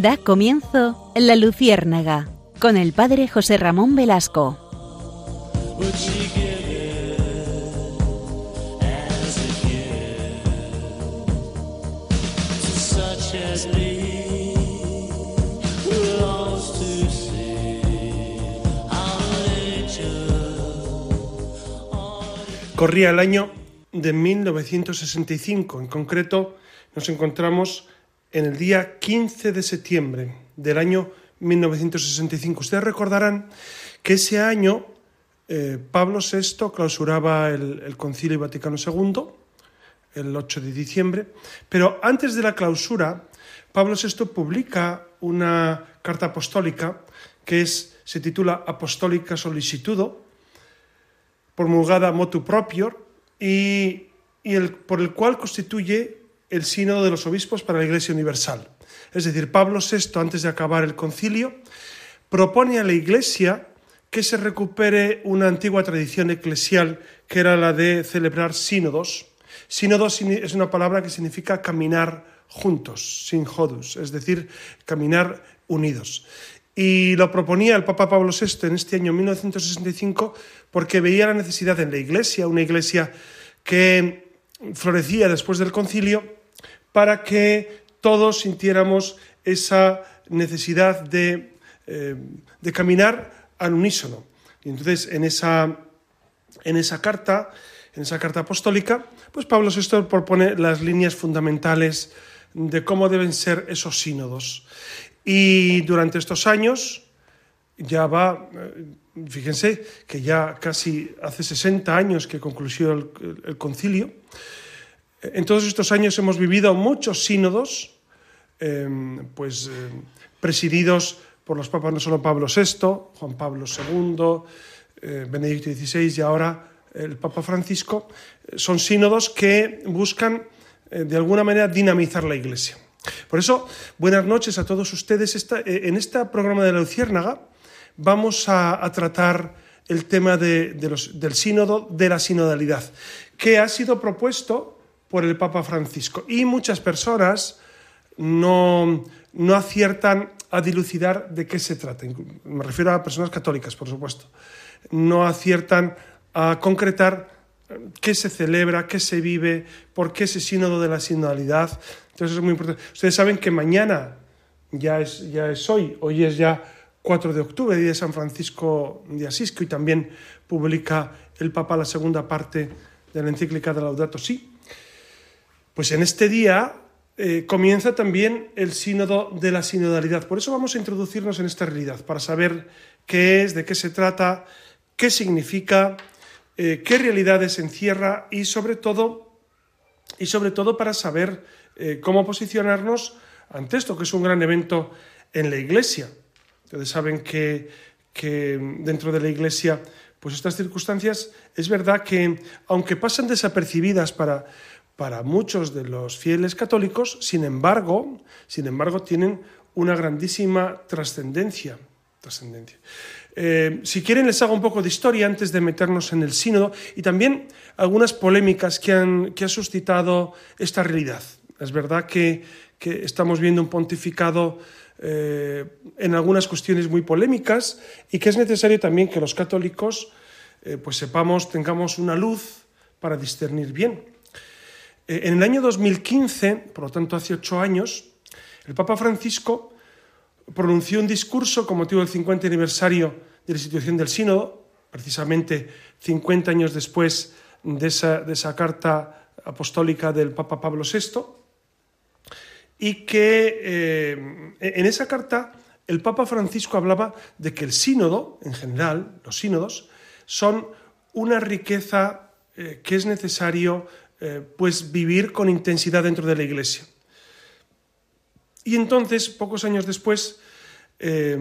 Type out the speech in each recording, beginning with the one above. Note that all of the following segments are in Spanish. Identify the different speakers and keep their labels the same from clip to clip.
Speaker 1: Da comienzo La Luciérnaga con el padre José Ramón Velasco.
Speaker 2: Corría el año de 1965, en concreto nos encontramos en el día 15 de septiembre del año 1965. Ustedes recordarán que ese año eh, Pablo VI clausuraba el, Concilio Vaticano II, el 8 de diciembre, pero antes de la clausura, Pablo VI publica una carta apostólica que es, se titula Apostólica Solicitudo, promulgada motu propio y, por el cual constituye el sínodo de los obispos para la Iglesia Universal. Es decir, Pablo VI, antes de acabar el concilio, propone a la Iglesia que se recupere una antigua tradición eclesial que era la de celebrar sínodos. Sínodos es una palabra que significa caminar juntos, sin hodus, es decir, caminar unidos. Y lo proponía el Papa Pablo VI en este año 1965 porque veía la necesidad en la Iglesia, una Iglesia que florecía después del concilio, para que todos sintiéramos esa necesidad de, eh, de caminar al unísono. Y entonces en esa, en esa carta, en esa carta apostólica, pues Pablo VI propone las líneas fundamentales de cómo deben ser esos sínodos. Y durante estos años ya va, eh, fíjense que ya casi hace 60 años que concluyó el, el concilio, en todos estos años hemos vivido muchos sínodos, eh, pues eh, presididos por los papas no solo Pablo VI, Juan Pablo II, eh, Benedicto XVI y ahora el Papa Francisco. Son sínodos que buscan de alguna manera dinamizar la Iglesia. Por eso, buenas noches a todos ustedes. En este programa de la Luciérnaga vamos a, tratar el tema de, del sínodo, de la sinodalidad, que ha sido propuesto por el Papa Francisco. Y muchas personas no, no aciertan a dilucidar de qué se trata. Me refiero a personas católicas, por supuesto. No aciertan a concretar qué se celebra, qué se vive, por qué ese sínodo de la sinodalidad. Entonces es muy importante. Ustedes saben que mañana ya es, ya es hoy, hoy es ya 4 de octubre, día de San Francisco de Asís, que hoy también publica el Papa la segunda parte de la encíclica de Laudato Si. Pues en este día eh, comienza también el sínodo de la sinodalidad. Por eso vamos a introducirnos en esta realidad, para saber qué es, de qué se trata, qué significa, eh, qué realidades encierra y sobre todo, y sobre todo para saber eh, cómo posicionarnos ante esto, que es un gran evento en la Iglesia. Ustedes saben que, que dentro de la Iglesia, pues estas circunstancias es verdad que, aunque pasan desapercibidas para, para muchos de los fieles católicos, sin embargo, sin embargo tienen una grandísima trascendencia. trascendencia. Eh, si quieren, les hago un poco de historia antes de meternos en el sínodo y también algunas polémicas que han, que ha suscitado esta realidad. Es verdad que, que estamos viendo un pontificado eh, en algunas cuestiones muy polémicas y que es necesario también que los católicos eh, pues sepamos, tengamos una luz para discernir bien. Eh, en el año 2015, por lo tanto hace ocho años, el Papa Francisco pronunció un discurso con motivo del 50 aniversario de la institución del Sínodo, precisamente 50 años después de esa, carta apostólica del Papa Pablo VI, y que eh, en esa carta el Papa Francisco hablaba de que el sínodo, en general, los sínodos, son una riqueza eh, que es necesario eh, pues vivir con intensidad dentro de la Iglesia. Y entonces, pocos años después, eh,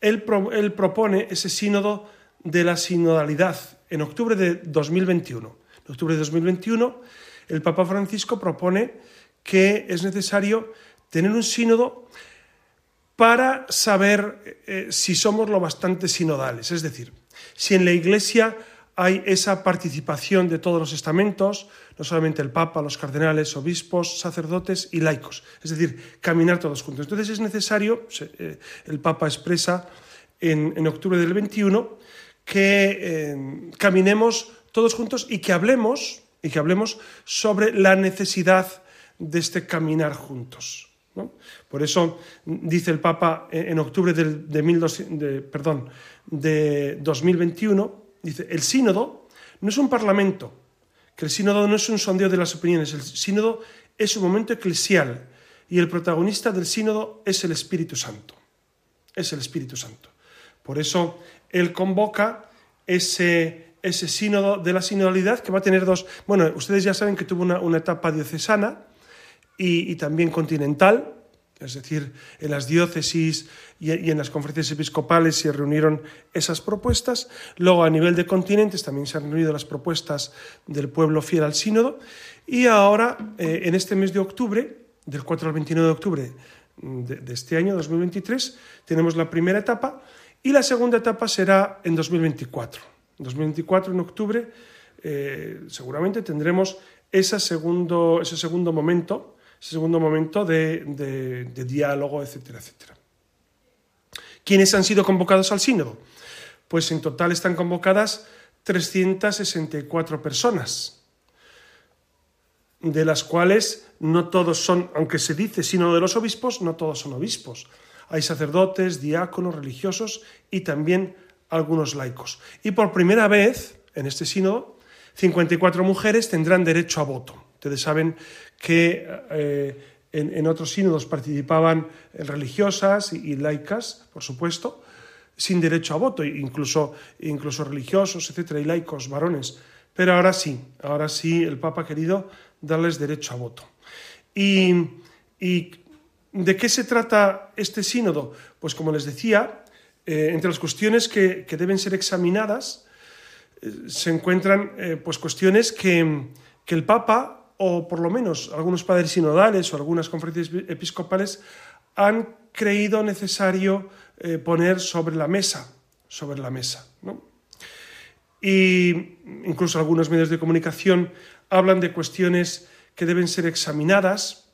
Speaker 2: él, pro, él, propone ese sínodo de la sinodalidad en octubre de 2021. En octubre de 2021, el Papa Francisco propone que es necesario tener un sínodo para saber eh, si somos lo bastante sinodales, es decir, si en la Iglesia hay esa participación de todos los estamentos, no solamente el Papa, los cardenales, obispos, sacerdotes y laicos, es decir, caminar todos juntos. Entonces es necesario, eh, el Papa expresa en, octubre del 21, que eh, caminemos todos juntos y que hablemos, y que hablemos sobre la necesidad de este caminar juntos. Por eso dice el Papa en octubre de, perdón, de 2021, dice, el sínodo no es un parlamento, que el sínodo no es un sondeo de las opiniones, el sínodo es un momento eclesial y el protagonista del sínodo es el Espíritu Santo. Es el Espíritu Santo. Por eso él convoca ese, ese sínodo de la sinodalidad que va a tener dos... Bueno, ustedes ya saben que tuvo una etapa diocesana, y, también continental, es decir, en las diócesis y, en las conferencias episcopales se reunieron esas propuestas. Luego, a nivel de continentes, también se han reunido las propuestas del pueblo fiel al sínodo. Y ahora, eh, en este mes de octubre, del 4 al 29 de octubre de, este año, 2023, tenemos la primera etapa y la segunda etapa será en 2024. En 2024, en octubre, eh, seguramente tendremos segundo, ese segundo momento segundo momento de, diálogo, etcétera, etcétera. ¿Quiénes han sido convocados al sínodo? Pues en total están convocadas 364 personas, de las cuales no todos son, aunque se dice sínodo de los obispos, no todos son obispos. Hay sacerdotes, diáconos, religiosos y también algunos laicos. Y por primera vez en este sínodo, 54 mujeres tendrán derecho a voto. Ustedes saben que eh, en, otros sínodos participaban religiosas y, laicas, por supuesto, sin derecho a voto, incluso, incluso religiosos, etcétera, y laicos, varones. Pero ahora sí, ahora sí el Papa ha querido darles derecho a voto. ¿Y, de qué se trata este sínodo? Pues como les decía, eh, entre las cuestiones que, deben ser examinadas eh, se encuentran pues cuestiones que, que el Papa o por lo menos algunos padres sinodales o algunas conferencias episcopales han creído necesario eh, poner sobre la mesa, sobre la mesa. Y incluso algunos medios de comunicación hablan de cuestiones que deben ser examinadas,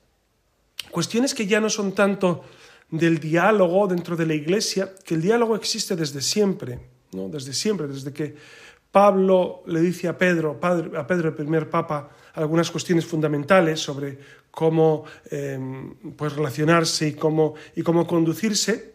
Speaker 2: cuestiones que ya no son tanto del diálogo dentro de la Iglesia, que el diálogo existe desde siempre, ¿no? desde siempre, desde que Pablo le dice a Pedro, a Pedro el primer papa, algunas cuestiones fundamentales sobre cómo em, pues relacionarse y cómo, y cómo conducirse,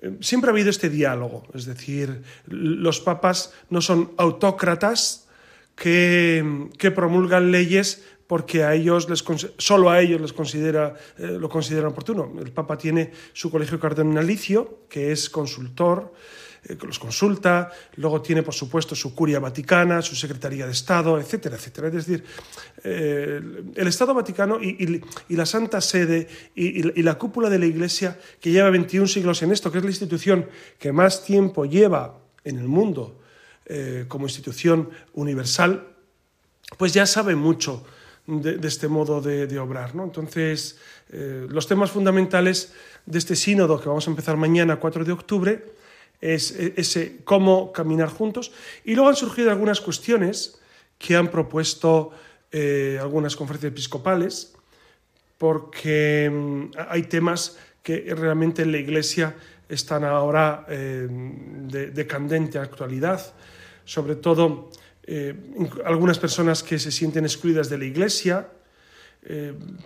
Speaker 2: em, siempre ha habido este diálogo, es decir, los papas no son autócratas que, que promulgan leyes porque a ellos les, solo a ellos les considera, eh, lo consideran oportuno. El Papa tiene su colegio cardenalicio, que es consultor, eh, los consulta, luego tiene, por supuesto, su curia vaticana, su secretaría de Estado, etcétera, etcétera. Es decir, eh, el Estado Vaticano y, la Santa Sede y, la cúpula de la Iglesia, que lleva 21 siglos en esto, que es la institución que más tiempo lleva en el mundo eh, como institución universal, pues ya sabe mucho de, este modo de, obrar. ¿no? Entonces, los temas fundamentales de este sínodo que vamos a empezar mañana, 4 de octubre, es ese cómo caminar juntos. Y luego han surgido algunas cuestiones que han propuesto eh, algunas conferencias episcopales, porque mm, hay temas que realmente en la Iglesia están ahora eh, de, candente actualidad, sobre todo eh, algunas personas que se sienten excluidas de la Iglesia.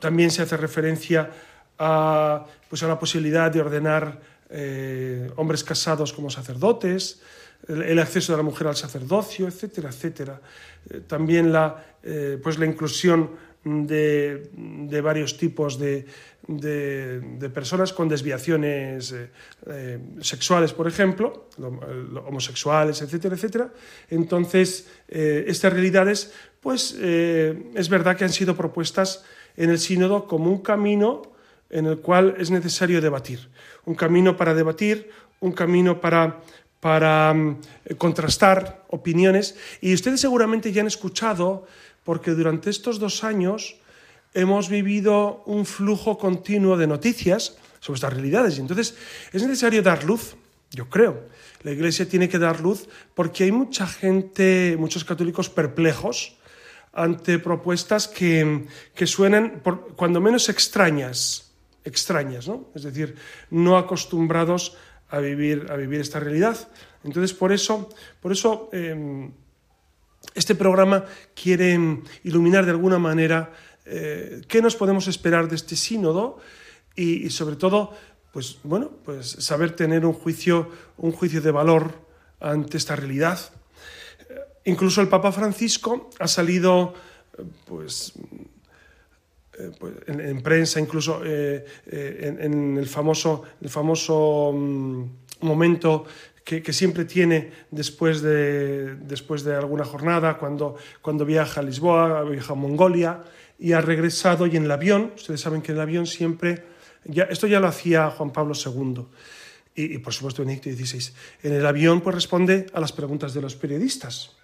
Speaker 2: también se hace referencia a, pues a la posibilidad de ordenar eh, hombres casados como sacerdotes, el, acceso de la mujer al sacerdocio, etcétera, etcétera. Eh, también la, eh, pues la inclusión de, de varios tipos de, de, personas con desviaciones sexuales, por ejemplo, homosexuales, etcétera, etcétera. Entonces, estas realidades, pues es verdad que han sido propuestas en el sínodo como un camino en el cual es necesario debatir un camino para debatir, un camino para, para mm, contrastar opiniones. Y ustedes seguramente ya han escuchado, porque durante estos dos años hemos vivido un flujo continuo de noticias sobre estas realidades. Y entonces es necesario dar luz, yo creo. La Iglesia tiene que dar luz porque hay mucha gente, muchos católicos perplejos ante propuestas que, que suenan, por, cuando menos extrañas, extrañas, ¿no? Es decir, no acostumbrados a vivir, a vivir esta realidad. Entonces, por eso, por eso eh, este programa quiere iluminar de alguna manera eh, qué nos podemos esperar de este sínodo y, y, sobre todo, pues bueno, pues saber tener un juicio, un juicio de valor ante esta realidad. Incluso el Papa Francisco ha salido, pues, eh, pues en, en, prensa, incluso eh, eh, en, en, el famoso, el famoso um, momento que, que, siempre tiene después de, después de alguna jornada, cuando, cuando viaja a Lisboa, viaja a Mongolia y ha regresado y en el avión, ustedes saben que en el avión siempre, ya, esto ya lo hacía Juan Pablo II y, y por supuesto Benedicto XVI, en el avión pues responde a las preguntas de los periodistas.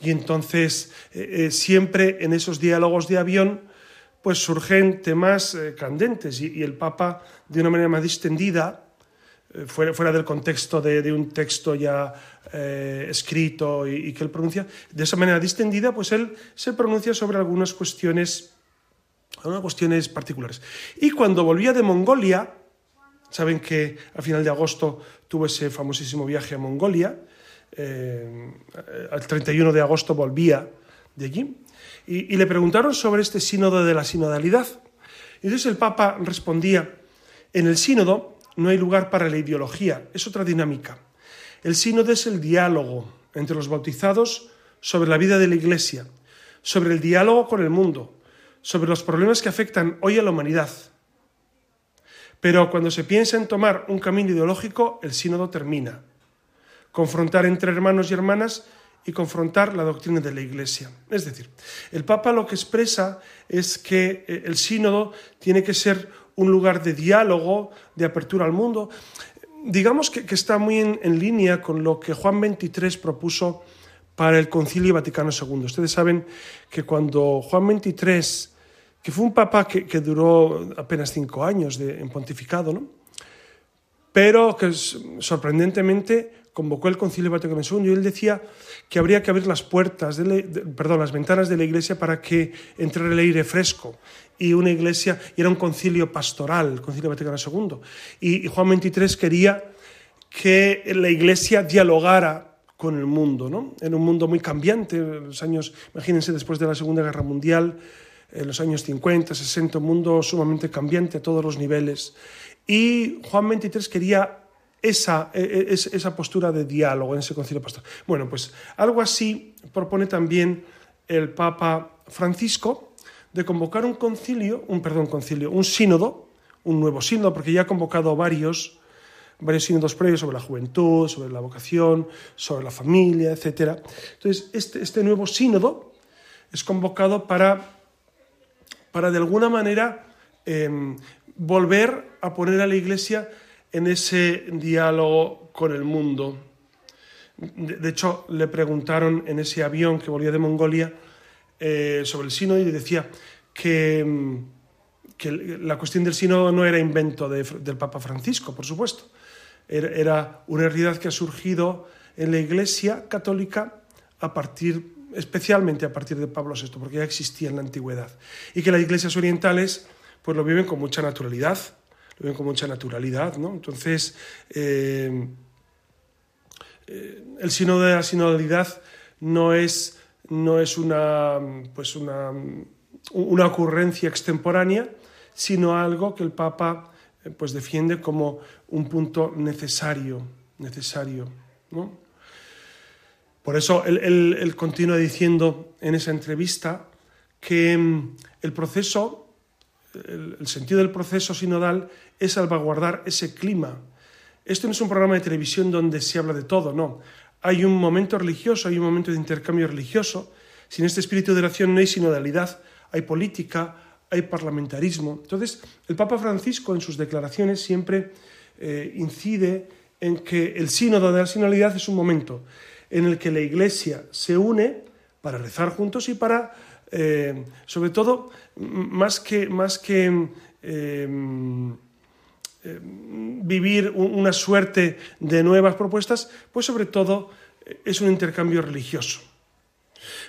Speaker 2: Y entonces, eh, eh, siempre en esos diálogos de avión, pues surgen temas eh, candentes y, el Papa, de una manera más distendida, eh, fuera, fuera, del contexto de, un texto ya eh, escrito y, que él pronuncia, de esa manera distendida, pues él se pronuncia sobre algunas cuestiones, algunas cuestiones particulares. Y cuando volvía de Mongolia, saben que a final de agosto tuvo ese famosísimo viaje a Mongolia, el 31 de agosto volvía de allí, y, le preguntaron sobre este sínodo de la sinodalidad. Entonces el Papa respondía, en el sínodo no hay lugar para la ideología, es otra dinámica. El sínodo es el diálogo entre los bautizados sobre la vida de la Iglesia, sobre el diálogo con el mundo, sobre los problemas que afectan hoy a la humanidad. Pero cuando se piensa en tomar un camino ideológico, el sínodo termina confrontar entre hermanos y hermanas y confrontar la doctrina de la Iglesia. Es decir, el Papa lo que expresa es que eh, el sínodo tiene que ser un lugar de diálogo, de apertura al mundo. Digamos que, que está muy en, en, línea con lo que Juan XXIII propuso para el Concilio Vaticano II. Ustedes saben que cuando Juan XXIII, que fue un papa que, que duró apenas cinco años en pontificado, ¿no? pero que sorprendentemente convocó el Concilio Vaticano II y él decía que habría que abrir las puertas, perdón, las ventanas de la iglesia para que entrara el aire fresco y una iglesia, y era un concilio pastoral, el Concilio Vaticano II. Y, Juan XXIII quería que la iglesia dialogara con el mundo, ¿no? En un mundo muy cambiante, los años, imagínense, después de la Segunda Guerra Mundial, en los años 50, 60, un mundo sumamente cambiante a todos los niveles. Y Juan XXIII quería esa, esa postura de diálogo en ese concilio pastoral. Bueno, pues algo así propone también el Papa Francisco de convocar un concilio, un perdón, concilio, un sínodo, un nuevo sínodo, porque ya ha convocado varios, varios sínodos previos sobre la juventud, sobre la vocación, sobre la familia, etc. Entonces, este, este nuevo sínodo es convocado para, para de alguna manera, eh, volver a poner a la Iglesia en ese diálogo con el mundo. De hecho, le preguntaron en ese avión que volvía de Mongolia eh, sobre el sínodo y decía que, que, la cuestión del sínodo no era invento de, del Papa Francisco, por supuesto. Era, era, una realidad que ha surgido en la Iglesia católica a partir, especialmente a partir de Pablo VI, porque ya existía en la antigüedad. Y que las iglesias orientales pues lo viven con mucha naturalidad lo ven con mucha naturalidad. ¿no? Entonces, eh, eh, el sínodo de la sinodalidad no es, no es una, pues una, una ocurrencia extemporánea, sino algo que el Papa eh, pues defiende como un punto necesario, necesario. ¿no? Por eso él, él, continúa diciendo en esa entrevista que mm, el proceso, el, sentido del proceso sinodal es salvaguardar ese clima. Esto no es un programa de televisión donde se habla de todo, no. Hay un momento religioso, hay un momento de intercambio religioso. Sin este espíritu de oración no hay sinodalidad, hay política, hay parlamentarismo. Entonces, el Papa Francisco en sus declaraciones siempre eh, incide en que el sínodo de la sinodalidad es un momento en el que la Iglesia se une para rezar juntos y para, eh, sobre todo, más que, más que eh, eh, vivir una suerte de nuevas propuestas, pues sobre todo eh, es un intercambio religioso.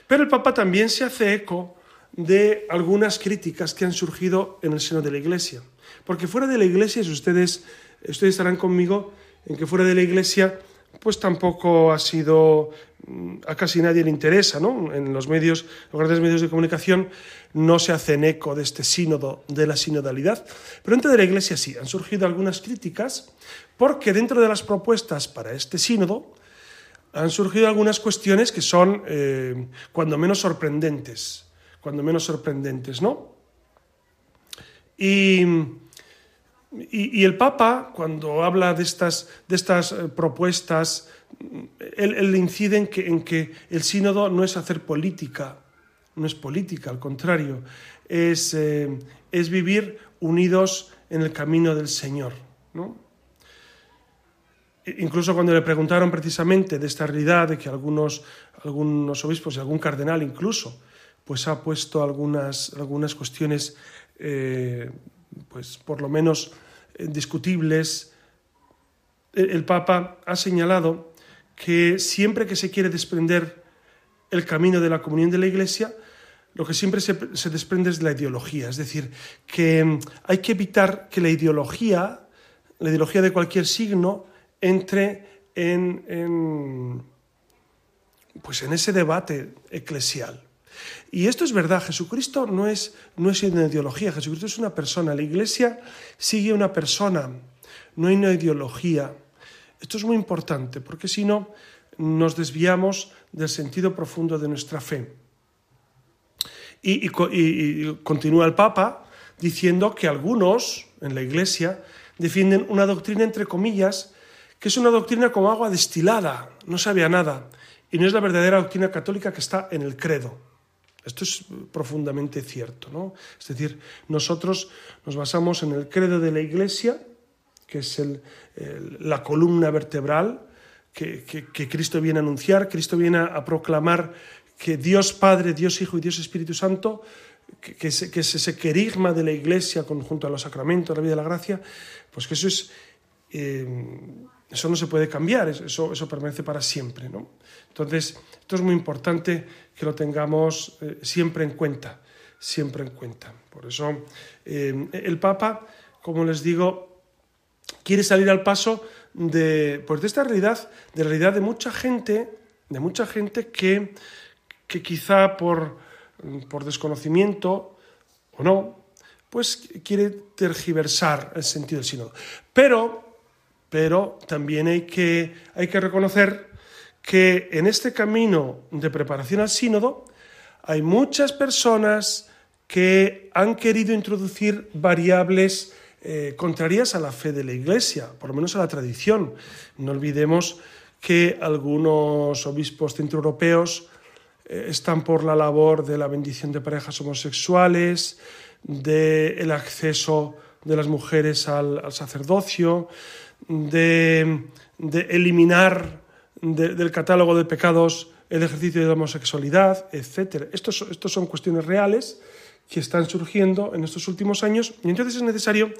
Speaker 2: Pero el Papa también se hace eco de algunas críticas que han surgido en el seno de la Iglesia. Porque fuera de la Iglesia, si ustedes, ustedes estarán conmigo en que fuera de la Iglesia, pues tampoco ha sido, mm, a casi nadie le interesa, ¿no? En los medios, los grandes medios de comunicación no se hacen eco de este sínodo, de la sinodalidad, pero dentro de la Iglesia sí, han surgido algunas críticas porque dentro de las propuestas para este sínodo han surgido algunas cuestiones que son eh, cuando menos sorprendentes, cuando menos sorprendentes, ¿no? Y, y, el Papa, cuando habla de estas, de estas eh, propuestas, él, incide en que, en que el sínodo no es hacer política, no es política, al contrario, es, eh, es vivir unidos en el camino del Señor. ¿no? Incluso cuando le preguntaron precisamente de esta realidad, de que algunos, algunos obispos y algún cardenal incluso, pues ha puesto algunas, algunas cuestiones, eh, pues por lo menos eh, discutibles, el Papa ha señalado que siempre que se quiere desprender el camino de la comunión de la Iglesia, lo que siempre se, desprende es la ideología. Es decir, que mm, hay que evitar que la ideología, la ideología de cualquier signo, entre en, pues en ese debate eclesial. Y esto es verdad, Jesucristo no es, no es una ideología, Jesucristo es una persona, la iglesia sigue una persona, no hay una ideología. Esto es muy importante, porque si no, nos desviamos del sentido profundo de nuestra fe. Y, continúa el Papa diciendo que algunos en la Iglesia defienden una doctrina, entre comillas, que es una doctrina como agua destilada, no sabe a nada, y no es la verdadera doctrina católica que está en el credo. Esto es profundamente cierto. ¿no? Es decir, nosotros nos basamos en el credo de la Iglesia, que es la columna vertebral que, Cristo viene a anunciar, Cristo viene a proclamar que Dios Padre, Dios Hijo y Dios Espíritu Santo, que, es, ese querigma de la Iglesia junto a los sacramentos, la vida de la gracia, pues que eso es... Eh, eso no se puede cambiar, eso, eso permanece para siempre. ¿no? Entonces, esto es muy importante que lo tengamos eh, siempre en cuenta, siempre en cuenta. Por eso, eh, el Papa, como les digo, quiere salir al paso de, pues de esta realidad, de la realidad de mucha gente, de mucha gente que que quizá por, por desconocimiento o no, pues quiere tergiversar el sentido del sínodo. Pero, pero también hay que, hay que reconocer que en este camino de preparación al sínodo hay muchas personas que han querido introducir variables eh, contrarias a la fe de la Iglesia, por lo menos a la tradición. No olvidemos que algunos obispos centroeuropeos eh, están por la labor de la bendición de parejas homosexuales, del acceso de las mujeres al, sacerdocio, de, eliminar del catálogo de pecados el ejercicio de la homosexualidad, etc. Estos, estos son cuestiones reales que están surgiendo en estos últimos años y entonces es necesario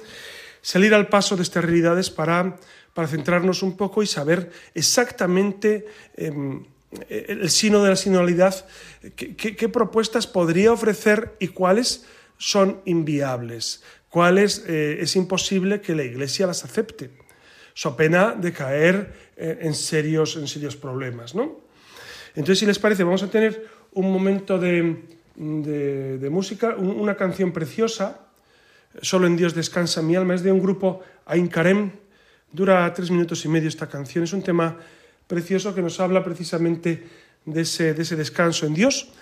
Speaker 2: salir al paso de estas realidades para, para centrarnos un poco y saber exactamente em, el sino de la sinodalidad, ¿qué, propuestas podría ofrecer y cuáles son inviables, cuáles eh, es imposible que la Iglesia las acepte, so pena de caer eh, en, serios, en serios problemas. ¿no? Entonces, si les parece, vamos a tener un momento de, de, música, una canción preciosa, Solo en Dios descansa mi alma, es de un grupo Ain Karem, dura tres minutos y medio esta canción, es un tema precioso que nos habla precisamente de ese, de ese descanso en Dios.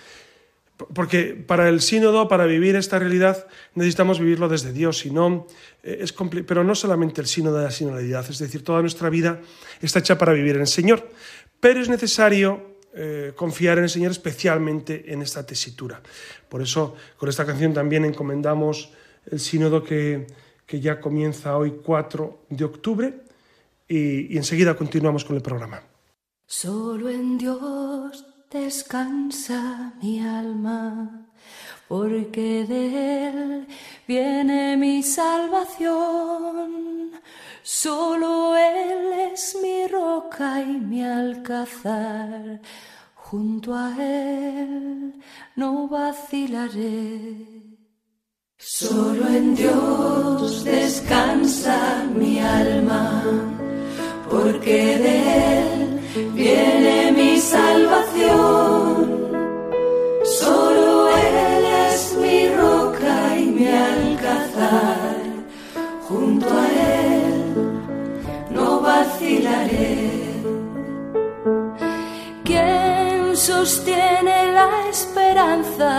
Speaker 2: Porque para el sínodo, para vivir esta realidad, necesitamos vivirlo desde Dios, y no, eh, es pero no solamente el sínodo de la sinodalidad, es decir, toda nuestra vida está hecha para vivir en el Señor, pero es necesario eh, confiar en el Señor especialmente en esta tesitura. Por eso, con esta canción también encomendamos el sínodo que, que ya comienza hoy 4 de octubre y enseguida continuamos con el programa.
Speaker 3: Solo en Dios descansa mi alma, porque de Él viene mi salvación. Solo Él es mi roca y mi alcázar. Junto a Él no vacilaré. Solo en Dios descansa mi alma, porque de Él viene mi salvación. Solo Él es mi roca y mi alcázar. Junto a Él no vacilaré. ¿Quién sostiene la esperanza?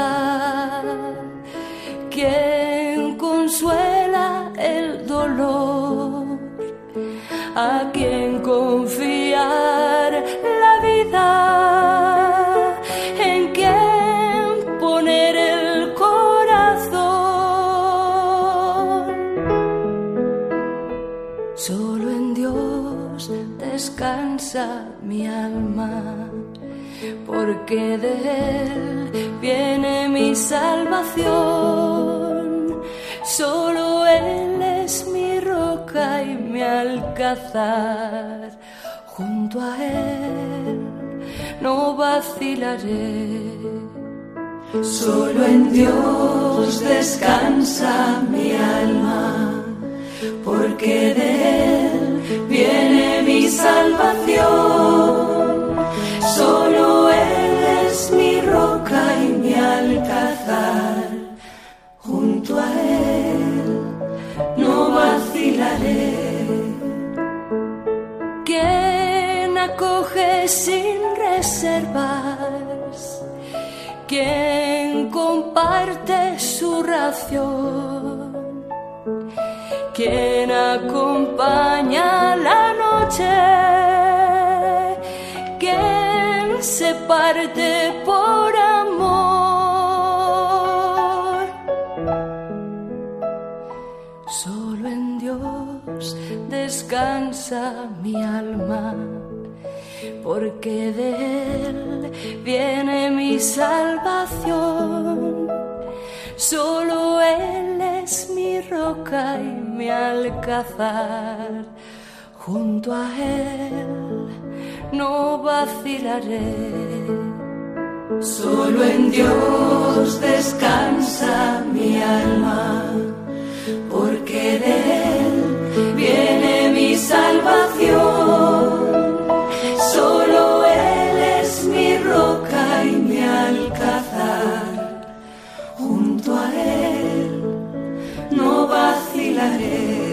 Speaker 3: ¿Quién consuela de Él viene mi salvación. Solo Él es mi roca y mi alcázar. Junto a Él no vacilaré. Solo en Dios descansa mi alma, porque de Él viene mi salvación. Es mi roca y mi alcázar. Junto a Él no vacilaré. Quien acoge sin reservas, quien comparte su ración quien acompaña la noche, parte por amor. Solo en Dios descansa mi alma, porque de Él viene mi salvación. Solo Él es mi roca y mi alcázar. Junto a Él no vacilaré. Solo en Dios descansa mi alma, porque de Él viene mi salvación. Solo Él es mi roca y mi alcázar. Junto a Él no vacilaré.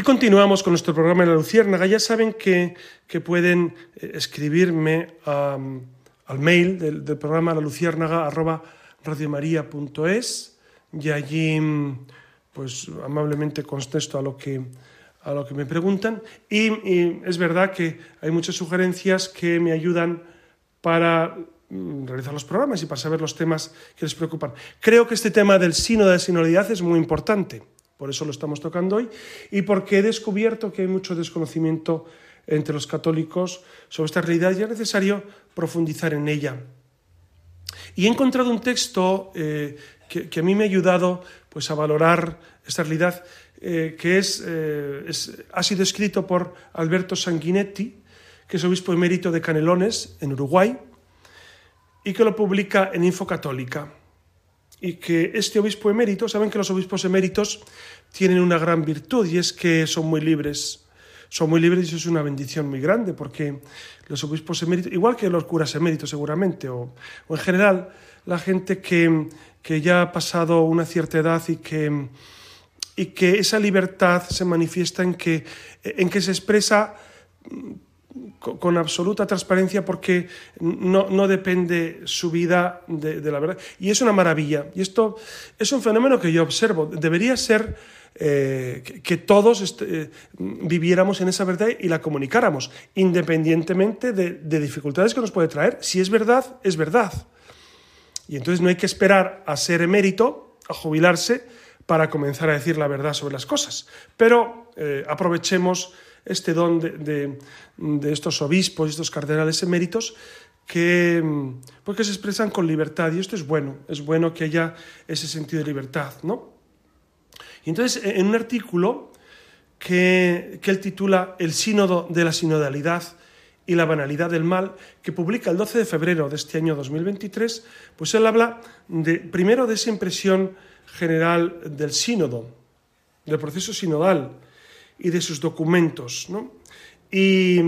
Speaker 2: Y continuamos con nuestro programa en la Luciérnaga. Ya saben que, que pueden eh, escribirme al mail del, programa la luciérnaga arroba radiomaria.es y allí pues amablemente contesto a lo que, a lo que me preguntan. Y, y es verdad que hay muchas sugerencias que me ayudan para mm, realizar los programas y para saber los temas que les preocupan. Creo que este tema del sino de la sinodalidad es muy importante por eso lo estamos tocando hoy, y porque he descubierto que hay mucho desconocimiento entre los católicos sobre esta realidad y es necesario profundizar en ella. Y he encontrado un texto eh, que, a mí me ha ayudado pues, a valorar esta realidad, eh, que eh, es, ha sido escrito por Alberto Sanguinetti, que es obispo emérito de Canelones, en Uruguay, y que lo publica en Info Católica y que este obispo emérito, saben que los obispos eméritos tienen una gran virtud y es que son muy libres. Son muy libres y eso es una bendición muy grande porque los obispos eméritos, igual que los curas eméritos seguramente, o, o en general la gente que, que, ya ha pasado una cierta edad y que, y que esa libertad se manifiesta en que, en que se expresa con absoluta transparencia porque no, depende su vida de, la verdad. Y es una maravilla. Y esto es un fenómeno que yo observo. Debería ser eh, que, todos este, viviéramos en esa verdad y la comunicáramos, independientemente de, de dificultades que nos puede traer. Si es verdad, es verdad. Y entonces no hay que esperar a ser emérito, a jubilarse, para comenzar a decir la verdad sobre las cosas. Pero eh, aprovechemos este don de, estos obispos, y estos cardenales eméritos, que, porque se expresan con libertad. Y esto es bueno, es bueno que haya ese sentido de libertad. ¿no? Y entonces, en un artículo que, que él titula El sínodo de la sinodalidad, y la banalidad del mal, que publica el 12 de febrero de este año 2023, pues él habla de, primero de esa impresión general del sínodo, del proceso sinodal y de sus documentos. Y,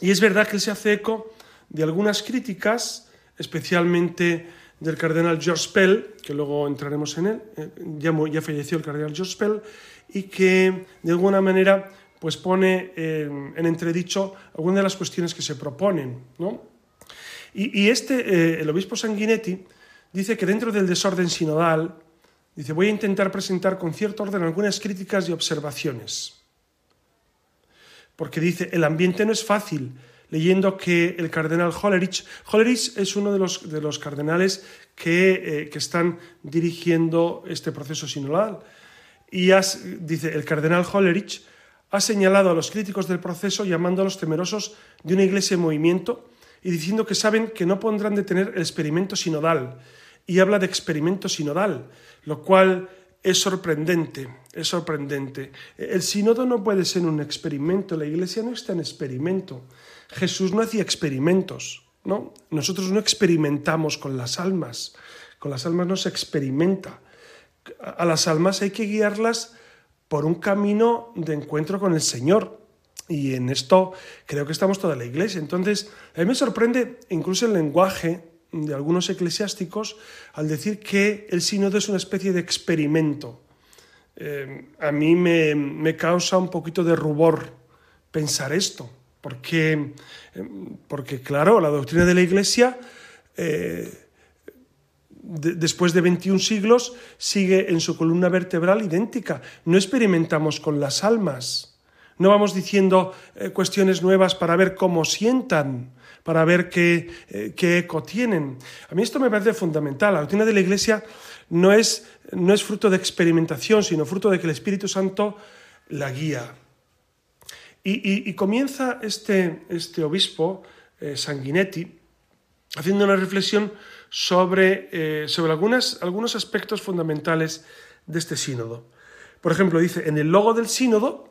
Speaker 2: y, es verdad que él se hace eco de algunas críticas, especialmente del cardenal George Pell, que luego entraremos en él, eh, ya, ya falleció el cardenal George Pell, y que de alguna manera pues pone en, entredicho algunas de las cuestiones que se proponen. Y, este, eh, el obispo Sanguinetti, dice que dentro del desorden sinodal, dice, voy a intentar presentar con cierto orden algunas críticas y observaciones. Porque dice, el ambiente no es fácil, leyendo que el cardenal Hollerich, Hollerich es uno de los, de los cardenales que, eh, que están dirigiendo este proceso sinodal. Y dice, el cardenal Hollerich ha señalado a los críticos del proceso llamándolos temerosos de una iglesia en movimiento y diciendo que saben que no pondrán de tener el experimento sinodal. Y habla de experimento sinodal, lo cual es sorprendente, es sorprendente. El sínodo no puede ser un experimento, la iglesia no está en experimento. Jesús no hacía experimentos, ¿no? Nosotros no experimentamos con las almas, con las almas no se experimenta. A las almas hay que guiarlas por un camino de encuentro con el Señor. Y en esto creo que estamos toda la iglesia. Entonces, a mí me sorprende incluso el lenguaje de algunos eclesiásticos al decir que el sínodo es una especie de experimento. Eh, a mí me, causa un poquito de rubor pensar esto, porque, eh, porque claro, la doctrina de la iglesia... Eh, después de 21 siglos, sigue en su columna vertebral idéntica. No experimentamos con las almas. No vamos diciendo cuestiones nuevas para ver cómo sientan, para ver qué, eh, qué, eco tienen. A mí esto me parece fundamental. La doctrina de la Iglesia no es, no es fruto de experimentación, sino fruto de que el Espíritu Santo la guía. Y, comienza este, este obispo, eh, Sanguinetti, haciendo una reflexión sobre, eh, sobre algunos aspectos fundamentales de este sínodo. Por ejemplo, dice, en el logo del sínodo,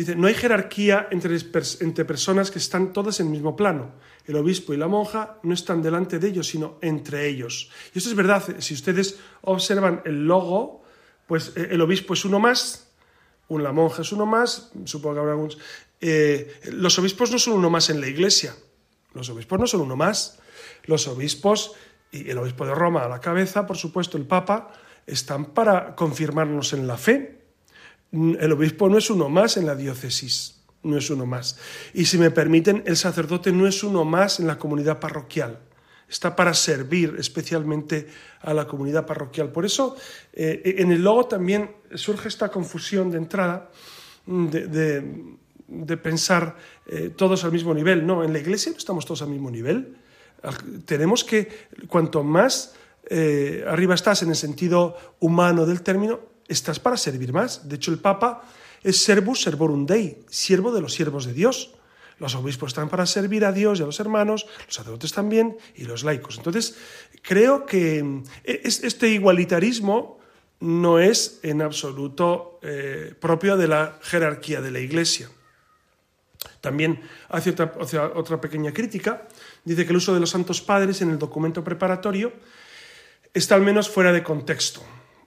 Speaker 2: dice, no hay jerarquía entre, entre personas que están todas en el mismo plano. El obispo y la monja no están delante de ellos, sino entre ellos. Y esto es verdad, si ustedes observan el logo, pues eh, el obispo es uno más, la monja es uno más, supongo que habrá algunos... Eh, los obispos no son uno más en la iglesia, los obispos no son uno más. Los obispos y el obispo de Roma a la cabeza, por supuesto, el Papa, están para confirmarnos en la fe. El obispo no es uno más en la diócesis, no es uno más. Y si me permiten, el sacerdote no es uno más en la comunidad parroquial. Está para servir especialmente a la comunidad parroquial. Por eso, eh, en el logo también surge esta confusión de entrada de, pensar eh, todos al mismo nivel. No, en la iglesia no estamos todos al mismo nivel. Tenemos que, cuanto más eh, arriba estás en el sentido humano del término, estás para servir más. De hecho, el Papa es servus servorum Dei, siervo de los siervos de Dios. Los obispos están para servir a Dios y a los hermanos, los sacerdotes también y los laicos. Entonces, creo que eh, este igualitarismo no es en absoluto eh, propio de la jerarquía de la Iglesia. También hace otra, pequeña crítica. Dice que el uso de los santos padres en el documento preparatorio está al menos fuera de contexto.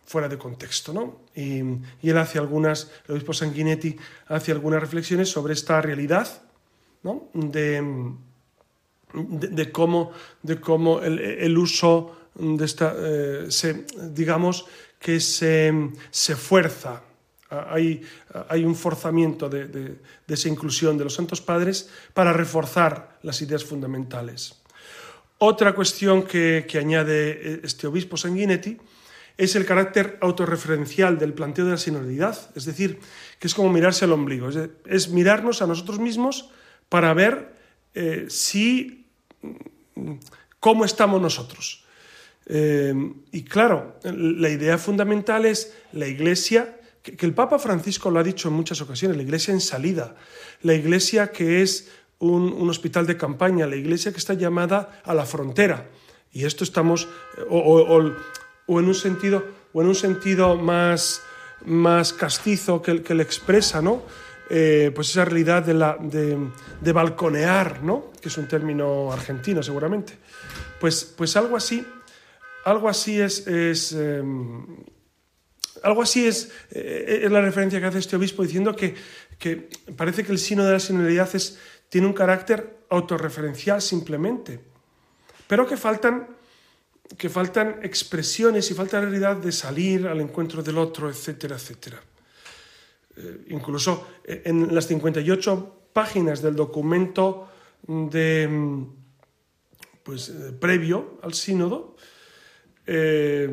Speaker 2: Fuera de contexto, ¿no? Y, él hace algunas, el obispo Sanguinetti hace algunas reflexiones sobre esta realidad, ¿no? De, de, cómo, de cómo el, uso de esta, eh, se, digamos, que se, se fuerza Hay, hay un forzamiento de, de, esa inclusión de los santos padres para reforzar las ideas fundamentales. Otra cuestión que, que añade este obispo Sanguinetti es el carácter autorreferencial del planteo de la sinodalidad, es decir, que es como mirarse al ombligo, es, mirarnos a nosotros mismos para ver eh, si cómo estamos nosotros. Eh, y claro, la idea fundamental es la Iglesia, que, el Papa Francisco lo ha dicho en muchas ocasiones, la Iglesia en salida, la Iglesia que es un, hospital de campaña, la Iglesia que está llamada a la frontera. Y esto estamos, o en un sentido, o en un sentido más, más castizo que, que le expresa, ¿no? Eh, pues esa realidad de, la, de, balconear, ¿no? que es un término argentino seguramente. Pues, pues algo así, algo así es, es em, algo así es, eh, es, la referencia que hace este obispo diciendo que, que parece que el sino de la sinodalidad es, tiene un carácter autorreferencial simplemente, pero que faltan que faltan expresiones y falta realidad de salir al encuentro del otro, etcétera, etcétera. Eh, incluso eh, en las 58 páginas del documento de, mm, pues, eh, previo al sínodo, hay,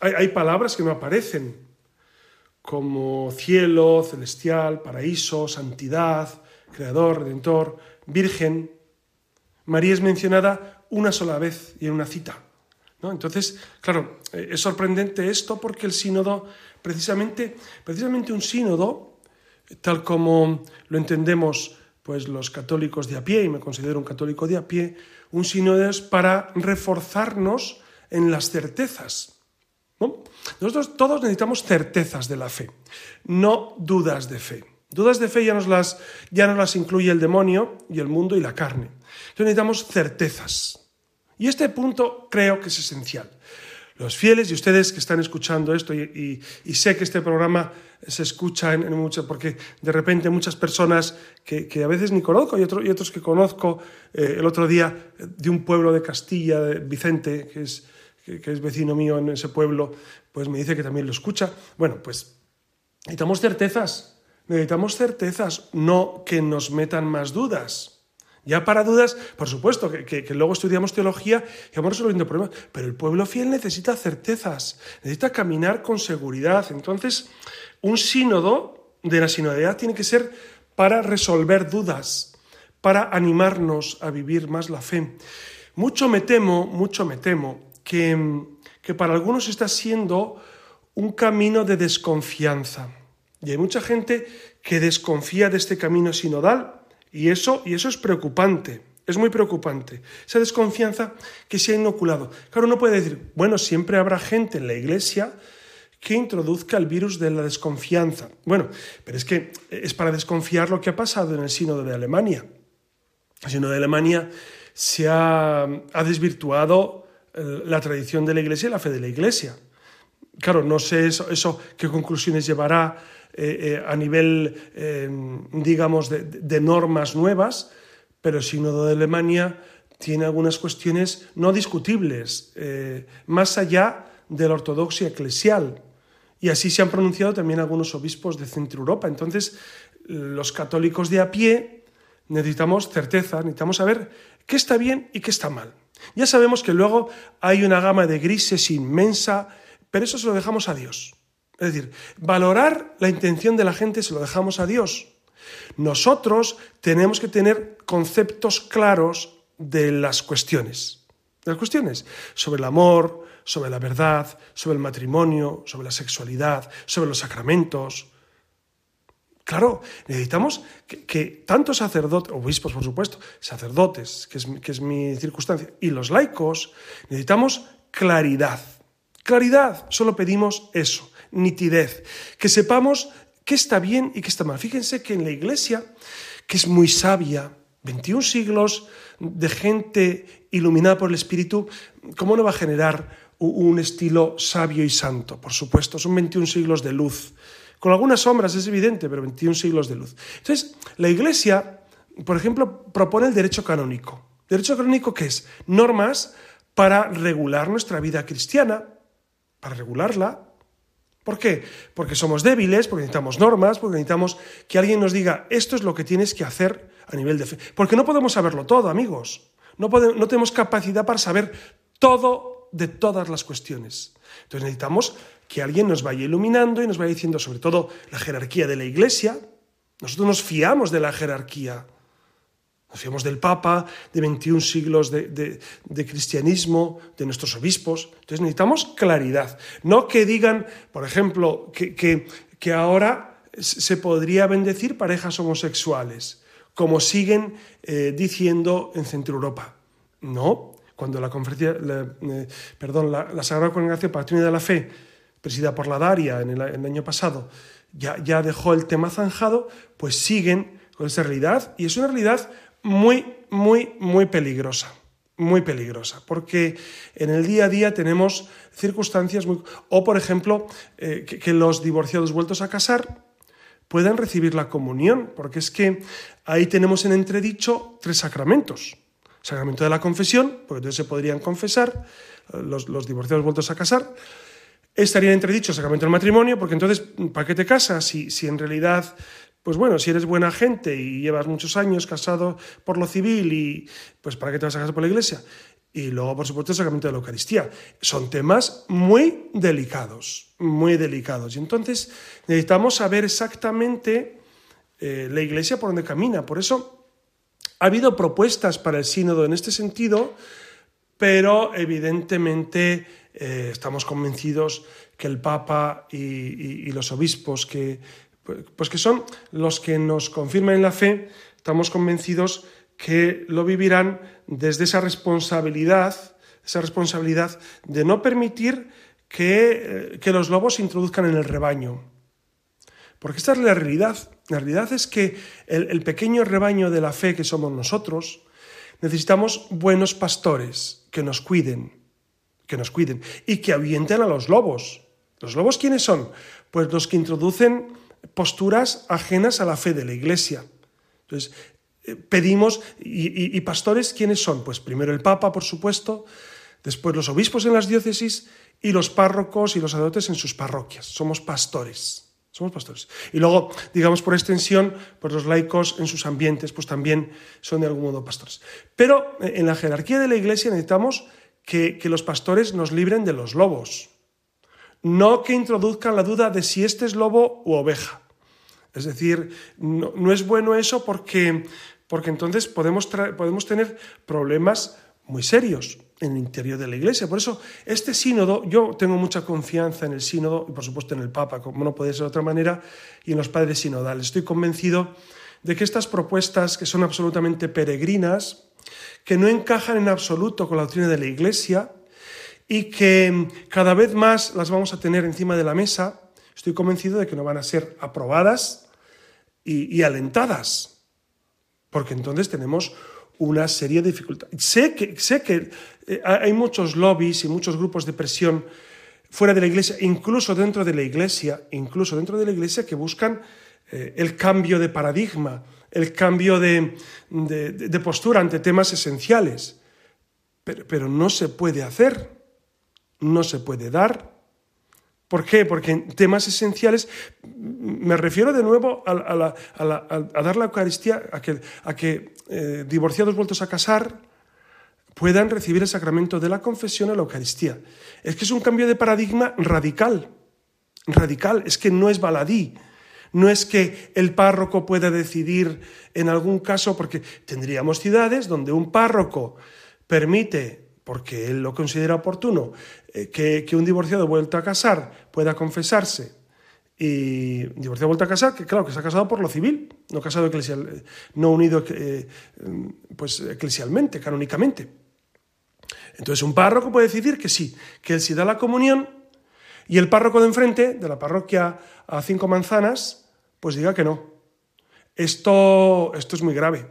Speaker 2: hay palabras que no aparecen, como cielo, celestial, paraíso, santidad, creador, redentor, virgen. María es mencionada una sola vez y en una cita. ¿no? Entonces, claro, eh, es sorprendente esto porque el sínodo, precisamente, precisamente un sínodo, tal como lo entendemos pues los católicos de a pie, y me considero un católico de a pie, un sínodo es para reforzarnos en las certezas. ¿no? Nosotros todos necesitamos certezas de la fe, no dudas de fe. Dudas de fe ya nos las, ya nos las incluye el demonio y el mundo y la carne. Entonces necesitamos certezas. Y este punto creo que es esencial. Los fieles y ustedes que están escuchando esto, y, sé que este programa se escucha en, mucho, porque de repente muchas personas que, a veces ni conozco y, y otros que conozco, eh, el otro día de un pueblo de Castilla, de Vicente, que es, que, es vecino mío en ese pueblo, pues me dice que también lo escucha. Bueno, pues necesitamos certezas, necesitamos certezas, no que nos metan más dudas. Ya para dudas, por supuesto, que, luego estudiamos teología y vamos resolviendo problemas, pero el pueblo fiel necesita certezas, necesita caminar con seguridad. Entonces, un sínodo de la sinodalidad tiene que ser para resolver dudas, para animarnos a vivir más la fe. Mucho me temo, mucho me temo que, que para algunos está siendo un camino de desconfianza. Y hay mucha gente que desconfía de este camino sinodal y eso, y eso es preocupante, es muy preocupante. Esa desconfianza que se ha inoculado. Claro, uno puede decir, bueno, siempre habrá gente en la iglesia que introduzca el virus de la desconfianza. Bueno, pero es que es para desconfiar lo que ha pasado en el sínodo de Alemania. El sínodo de Alemania se ha, desvirtuado eh, la tradición de la iglesia y la fe de la iglesia. Claro, no sé eso, eso qué conclusiones llevará eh, eh, a nivel, eh, digamos, de, normas nuevas, pero el Sínodo de Alemania tiene algunas cuestiones no discutibles, más allá de la ortodoxia eclesial. Y así se han pronunciado también algunos obispos de Centro Europa. Entonces, los católicos de a pie necesitamos certeza, necesitamos saber qué está bien y qué está mal. Ya sabemos que luego hay una gama de grises inmensa, pero eso se lo dejamos a Dios. Es decir, valorar la intención de la gente se lo dejamos a Dios. Nosotros tenemos que tener conceptos claros de las cuestiones. De las cuestiones sobre el amor, sobre la verdad, sobre el matrimonio, sobre la sexualidad, sobre los sacramentos. Claro, necesitamos que, tanto sacerdotes, obispos por supuesto, sacerdotes, que es, que es mi circunstancia, y los laicos, necesitamos claridad. Claridad, solo pedimos eso nitidez, que sepamos qué está bien y qué está mal. Fíjense que en la Iglesia, que es muy sabia, 21 siglos de gente iluminada por el Espíritu, ¿cómo no va a generar un estilo sabio y santo? Por supuesto, son 21 siglos de luz. Con algunas sombras, es evidente, pero 21 siglos de luz. Entonces, la Iglesia, por ejemplo, propone el derecho canónico. ¿Derecho canónico qué es? Normas para regular nuestra vida cristiana, para regularla, ¿Por qué? Porque somos débiles, porque necesitamos normas, porque necesitamos que alguien nos diga esto es lo que tienes que hacer a nivel de fe. Porque no podemos saberlo todo, amigos. No, no tenemos capacidad para saber todo de todas las cuestiones. Entonces necesitamos que alguien nos vaya iluminando y nos vaya diciendo sobre todo la jerarquía de la Iglesia. Nosotros nos fiamos de la jerarquía. Nos fiamos del Papa, de 21 siglos de, cristianismo, de nuestros obispos. Entonces necesitamos claridad. No que digan, por ejemplo, que, que, ahora se podría bendecir parejas homosexuales, como siguen eh, diciendo en Centro Europa. No, cuando la conferencia, eh, perdón, la, Sagrada Congregación para la de la Fe, presidida por la Daria en el, año pasado, ya, ya dejó el tema zanjado, pues siguen con esa realidad y es una realidad muy, muy, muy peligrosa, muy peligrosa, porque en el día a día tenemos circunstancias muy... O, por ejemplo, eh, que, los divorciados vueltos a casar puedan recibir la comunión, porque es que ahí tenemos en entredicho tres sacramentos. Sacramento de la confesión, porque entonces se podrían confesar eh, los, los divorciados vueltos a casar. Estaría en entredicho el sacramento del matrimonio, porque entonces, ¿para qué te casas si, si en realidad pues bueno, si eres buena gente y llevas muchos años casado por lo civil y pues para qué te vas a casar por la iglesia. Y luego, por supuesto, el sacramento de la Eucaristía. Son temas muy delicados, muy delicados. Y entonces necesitamos saber exactamente eh, la iglesia por dónde camina. Por eso ha habido propuestas para el sínodo en este sentido, pero evidentemente eh, estamos convencidos que el Papa y los obispos que pues que son los que nos confirman en la fe, estamos convencidos que lo vivirán desde esa responsabilidad, esa responsabilidad de no permitir que, eh, los lobos se introduzcan en el rebaño. Porque esta es la realidad. La realidad es que el, pequeño rebaño de la fe que somos nosotros, necesitamos buenos pastores que nos cuiden, que nos cuiden y que avienten a los lobos. ¿Los lobos quiénes son? Pues los que introducen posturas ajenas a la fe de la Iglesia. Entonces, eh, pedimos, y, pastores, ¿quiénes son? Pues primero el Papa, por supuesto, después los obispos en las diócesis y los párrocos y los sacerdotes en sus parroquias. Somos pastores. Somos pastores. Y luego, digamos por extensión, pues los laicos en sus ambientes, pues también son de algún modo pastores. Pero eh, en la jerarquía de la Iglesia necesitamos que los pastores nos libren de los lobos no que introduzcan la duda de si este es lobo u oveja. Es decir, no, es bueno eso porque, porque entonces podemos, podemos tener problemas muy serios en el interior de la Iglesia. Por eso, este sínodo, yo tengo mucha confianza en el sínodo y por supuesto en el Papa, como no puede ser de otra manera, y en los padres sinodales. Estoy convencido de que estas propuestas, que son absolutamente peregrinas, que no encajan en absoluto con la doctrina de la Iglesia, y que cada vez más las vamos a tener encima de la mesa, estoy convencido de que no van a ser aprobadas y, alentadas, porque entonces tenemos una serie de dificultades. Sé que, sé que eh, hay muchos lobbies y muchos grupos de presión fuera de la iglesia, incluso dentro de la iglesia, incluso dentro de la iglesia que buscan eh, el cambio de paradigma, el cambio de, postura ante temas esenciales. pero no se puede hacer no se puede dar. ¿Por qué? Porque en temas esenciales, me refiero de nuevo a, dar la Eucaristía, a que, eh, divorciados vueltos a casar puedan recibir el sacramento de la confesión a la Eucaristía. Es que es un cambio de paradigma radical, radical, es que no es baladí. No es que el párroco pueda decidir en algún caso, porque tendríamos ciudades donde un párroco permite porque él lo considera oportuno, eh, que, un divorciado vuelto a casar pueda confesarse y divorciado vuelto a casar, que claro, que se ha casado por lo civil, no casado eclesial, no unido eh, pues eclesialmente, canónicamente. Entonces un párroco puede decidir que sí, que él sí da la comunión y el párroco de enfrente, de la parroquia a cinco manzanas, pues diga que no. Esto, esto es muy grave.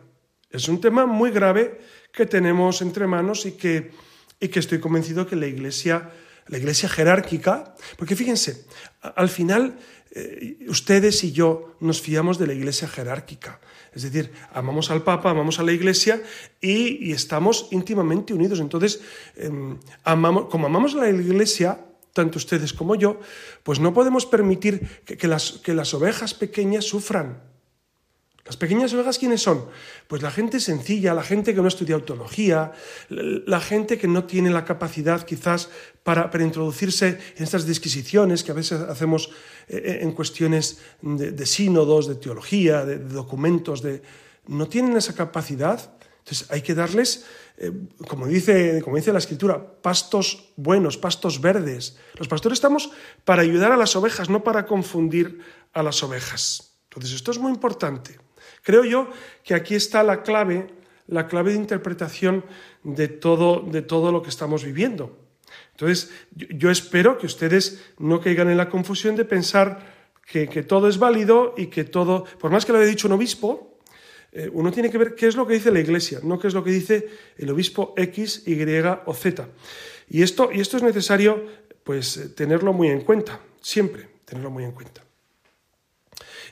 Speaker 2: Es un tema muy grave que tenemos entre manos y que, y que estoy convencido que la Iglesia, la iglesia jerárquica, porque fíjense, al final eh, ustedes y yo nos fiamos de la Iglesia jerárquica. Es decir, amamos al Papa, amamos a la Iglesia y, estamos íntimamente unidos. Entonces, em, amamos, como amamos a la Iglesia, tanto ustedes como yo, pues no podemos permitir que, las, que las ovejas pequeñas sufran. Las pequeñas ovejas, ¿quiénes son? Pues la gente sencilla, la gente que no estudia autología, la gente que no tiene la capacidad quizás para, introducirse en estas disquisiciones que a veces hacemos eh, eh, en cuestiones de, sínodos, de teología, de, documentos, de... no tienen esa capacidad. Entonces hay que darles, eh, como, dice, como dice la escritura, pastos buenos, pastos verdes. Los pastores estamos para ayudar a las ovejas, no para confundir a las ovejas. Entonces esto es muy importante. Creo yo que aquí está la clave, la clave de interpretación de todo, de todo lo que estamos viviendo. Entonces, yo, espero que ustedes no caigan en la confusión de pensar que, todo es válido y que todo, por más que lo haya dicho un obispo, eh, uno tiene que ver qué es lo que dice la Iglesia, no qué es lo que dice el obispo X, Y o Z. Y esto, y esto es necesario pues, eh, tenerlo muy en cuenta, siempre tenerlo muy en cuenta.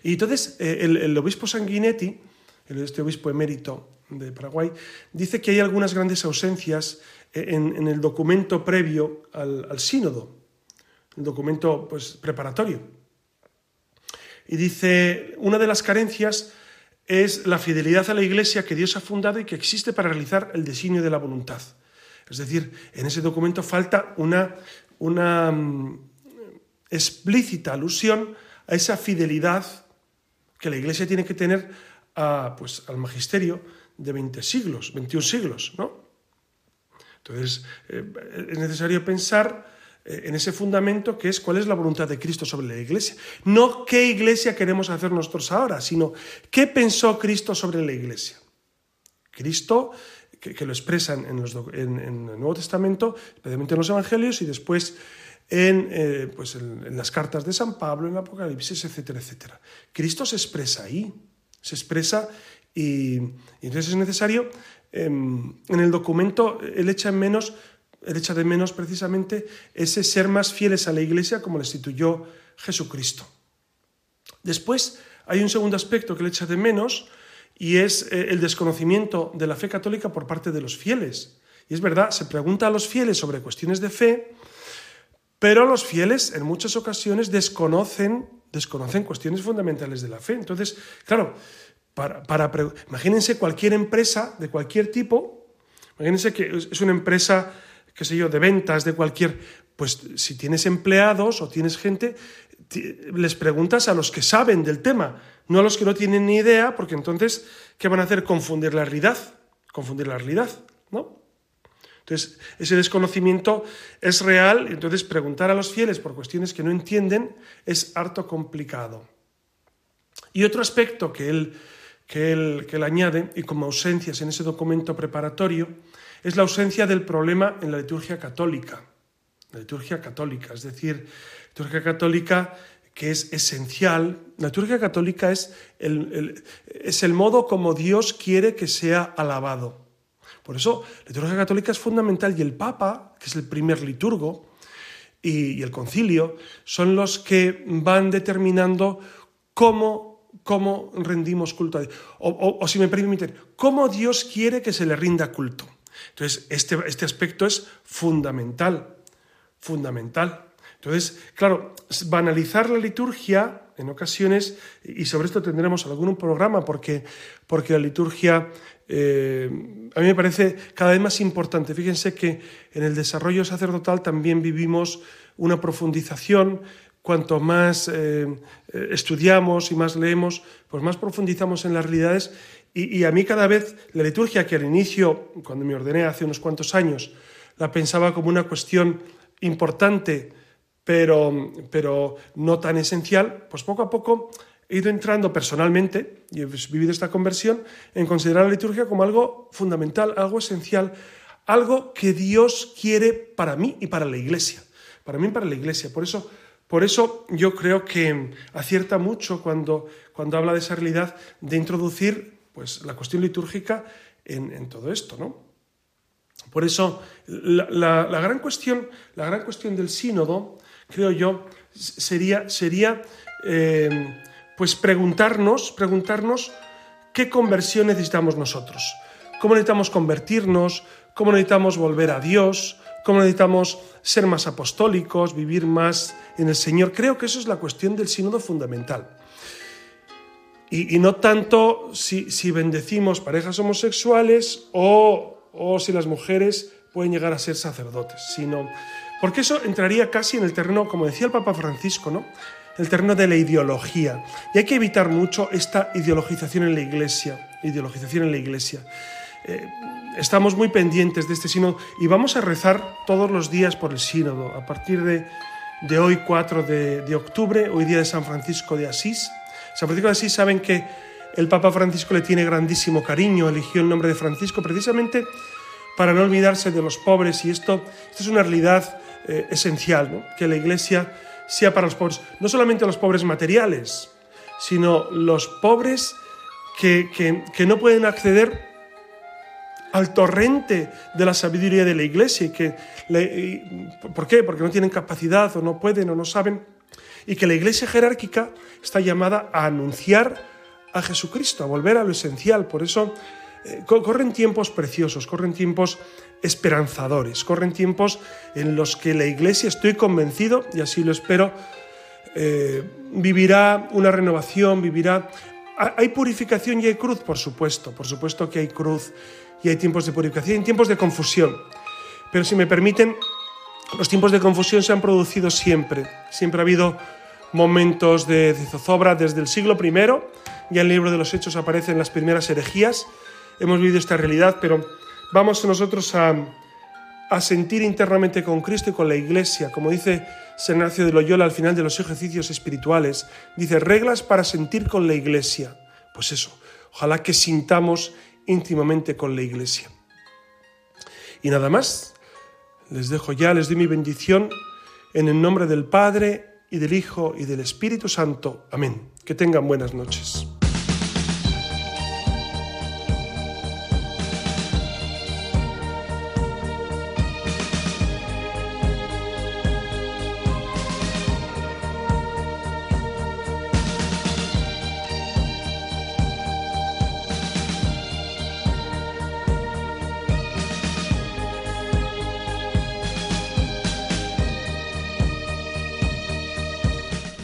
Speaker 2: Y entonces eh, el, obispo Sanguinetti, este obispo emérito de Paraguay, dice que hay algunas grandes ausencias eh, en, el documento previo al, sínodo, el documento pues, preparatorio. Y dice, una de las carencias es la fidelidad a la Iglesia que Dios ha fundado y que existe para realizar el designio de la voluntad. Es decir, en ese documento falta una, una mm, explícita alusión a esa fidelidad que la Iglesia tiene que tener pues, al magisterio de 20 siglos, 21 siglos, ¿no? Entonces, eh, es necesario pensar eh, en ese fundamento que es cuál es la voluntad de Cristo sobre la Iglesia. No qué Iglesia queremos hacer nosotros ahora, sino qué pensó Cristo sobre la Iglesia. Cristo, que, lo expresan en, en, el Nuevo Testamento, especialmente en los Evangelios, y después en, eh, pues en, las cartas de San Pablo, en el Apocalipsis, etcétera, etcétera. Cristo se expresa ahí, se expresa y, entonces es necesario, em, en el documento, él echa, en menos, él echa de menos precisamente ese ser más fieles a la Iglesia como le instituyó Jesucristo. Después hay un segundo aspecto que le echa de menos y es eh, el desconocimiento de la fe católica por parte de los fieles. Y es verdad, se pregunta a los fieles sobre cuestiones de fe, pero los fieles en muchas ocasiones desconocen, desconocen cuestiones fundamentales de la fe. Entonces, claro, para, imagínense cualquier empresa de cualquier tipo, imagínense que es una empresa, qué sé yo, de ventas, de cualquier, pues si tienes empleados o tienes gente, les preguntas a los que saben del tema, no a los que no tienen ni idea, porque entonces, ¿qué van a hacer? Confundir la realidad, confundir la realidad. Entonces, ese desconocimiento es real, entonces preguntar a los fieles por cuestiones que no entienden es harto complicado. Y otro aspecto que él, que él, que él añade, y como ausencias en ese documento preparatorio, es la ausencia del problema en la liturgia católica. La liturgia católica, es decir, la liturgia católica que es esencial. La liturgia católica es el, es el modo como Dios quiere que sea alabado. Por eso la liturgia católica es fundamental y el Papa, que es el primer liturgo, y, el concilio, son los que van determinando cómo, cómo rendimos culto a Dios. O, si me permiten, cómo Dios quiere que se le rinda culto. Entonces, este, este aspecto es fundamental, fundamental. Entonces, claro, banalizar la liturgia en ocasiones, y sobre esto tendremos algún programa, porque, porque la liturgia eh, a mí me parece cada vez más importante. Fíjense que en el desarrollo sacerdotal también vivimos una profundización. Cuanto más eh, estudiamos y más leemos, pues más profundizamos en las realidades. Y, a mí cada vez la liturgia, que al inicio, cuando me ordené hace unos cuantos años, la pensaba como una cuestión importante, pero, pero no tan esencial, pues poco a poco he ido entrando personalmente, y he vivido esta conversión, en considerar la liturgia como algo fundamental, algo esencial, algo que Dios quiere para mí y para la iglesia. Para mí y para la iglesia. Por eso, por eso yo creo que acierta mucho cuando, cuando habla de esa realidad de introducir pues, la cuestión litúrgica en, todo esto. ¿no? Por eso, la, gran cuestión, la gran cuestión del sínodo, creo yo, sería, sería eh, pues preguntarnos, preguntarnos qué conversión necesitamos nosotros, cómo necesitamos convertirnos, cómo necesitamos volver a Dios, cómo necesitamos ser más apostólicos, vivir más en el Señor. Creo que eso es la cuestión del sínodo fundamental. Y, no tanto si, si, bendecimos parejas homosexuales o, o si las mujeres pueden llegar a ser sacerdotes, sino porque eso entraría casi en el terreno, como decía el Papa Francisco, ¿no? el terreno de la ideología. Y hay que evitar mucho esta ideologización en la Iglesia. Ideologización en la Iglesia. Eh, estamos muy pendientes de este sínodo y vamos a rezar todos los días por el sínodo. A partir de, de hoy, 4 de, de, octubre, hoy día de San Francisco de Asís. San Francisco de Asís saben que el Papa Francisco le tiene grandísimo cariño, eligió el nombre de Francisco precisamente para no olvidarse de los pobres y esto, esto es una realidad eh, esencial, ¿no? que la Iglesia sea para los pobres, no solamente los pobres materiales, sino los pobres que, que, no pueden acceder al torrente de la sabiduría de la Iglesia. Y que ¿Por qué? Porque no tienen capacidad o no pueden o no saben. Y que la Iglesia jerárquica está llamada a anunciar a Jesucristo, a volver a lo esencial. Por eso eh, corren tiempos preciosos, corren tiempos esperanzadores, corren tiempos en los que la Iglesia, estoy convencido, y así lo espero, eh, vivirá una renovación, vivirá... Hay purificación y hay cruz, por supuesto, por supuesto que hay cruz y hay tiempos de purificación y tiempos de confusión. Pero si me permiten, los tiempos de confusión se han producido siempre. Siempre ha habido momentos de, zozobra desde el siglo I, ya en el libro de los Hechos aparecen las primeras herejías, hemos vivido esta realidad, pero vamos nosotros a, sentir internamente con Cristo y con la Iglesia, como dice San de Loyola al final de los ejercicios espirituales, dice reglas para sentir con la Iglesia. Pues eso, ojalá que sintamos íntimamente con la Iglesia. Y nada más, les dejo ya, les doy mi bendición en el nombre del Padre y del Hijo y del Espíritu Santo. Amén. Que tengan buenas noches.